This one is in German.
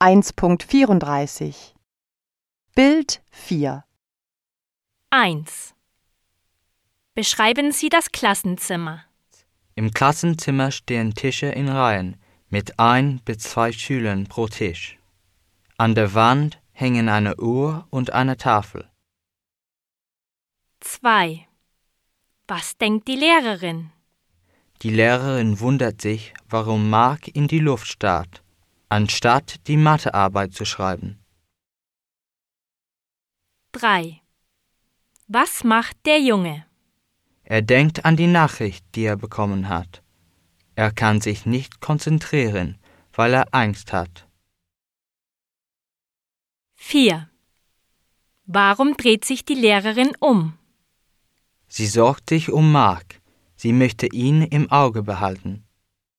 1.34 Bild 4 1. Beschreiben Sie das Klassenzimmer. Im Klassenzimmer stehen Tische in Reihen mit ein bis zwei Schülern pro Tisch. An der Wand hängen eine Uhr und eine Tafel. 2. Was denkt die Lehrerin? Die Lehrerin wundert sich, warum Mark in die Luft starrt, anstatt die Mathearbeit zu schreiben. 3. Was macht der Junge? Er denkt an die Nachricht, die er bekommen hat. Er kann sich nicht konzentrieren, weil er Angst hat. 4. Warum dreht sich die Lehrerin um? Sie sorgt sich um Mark. Sie möchte ihn im Auge behalten.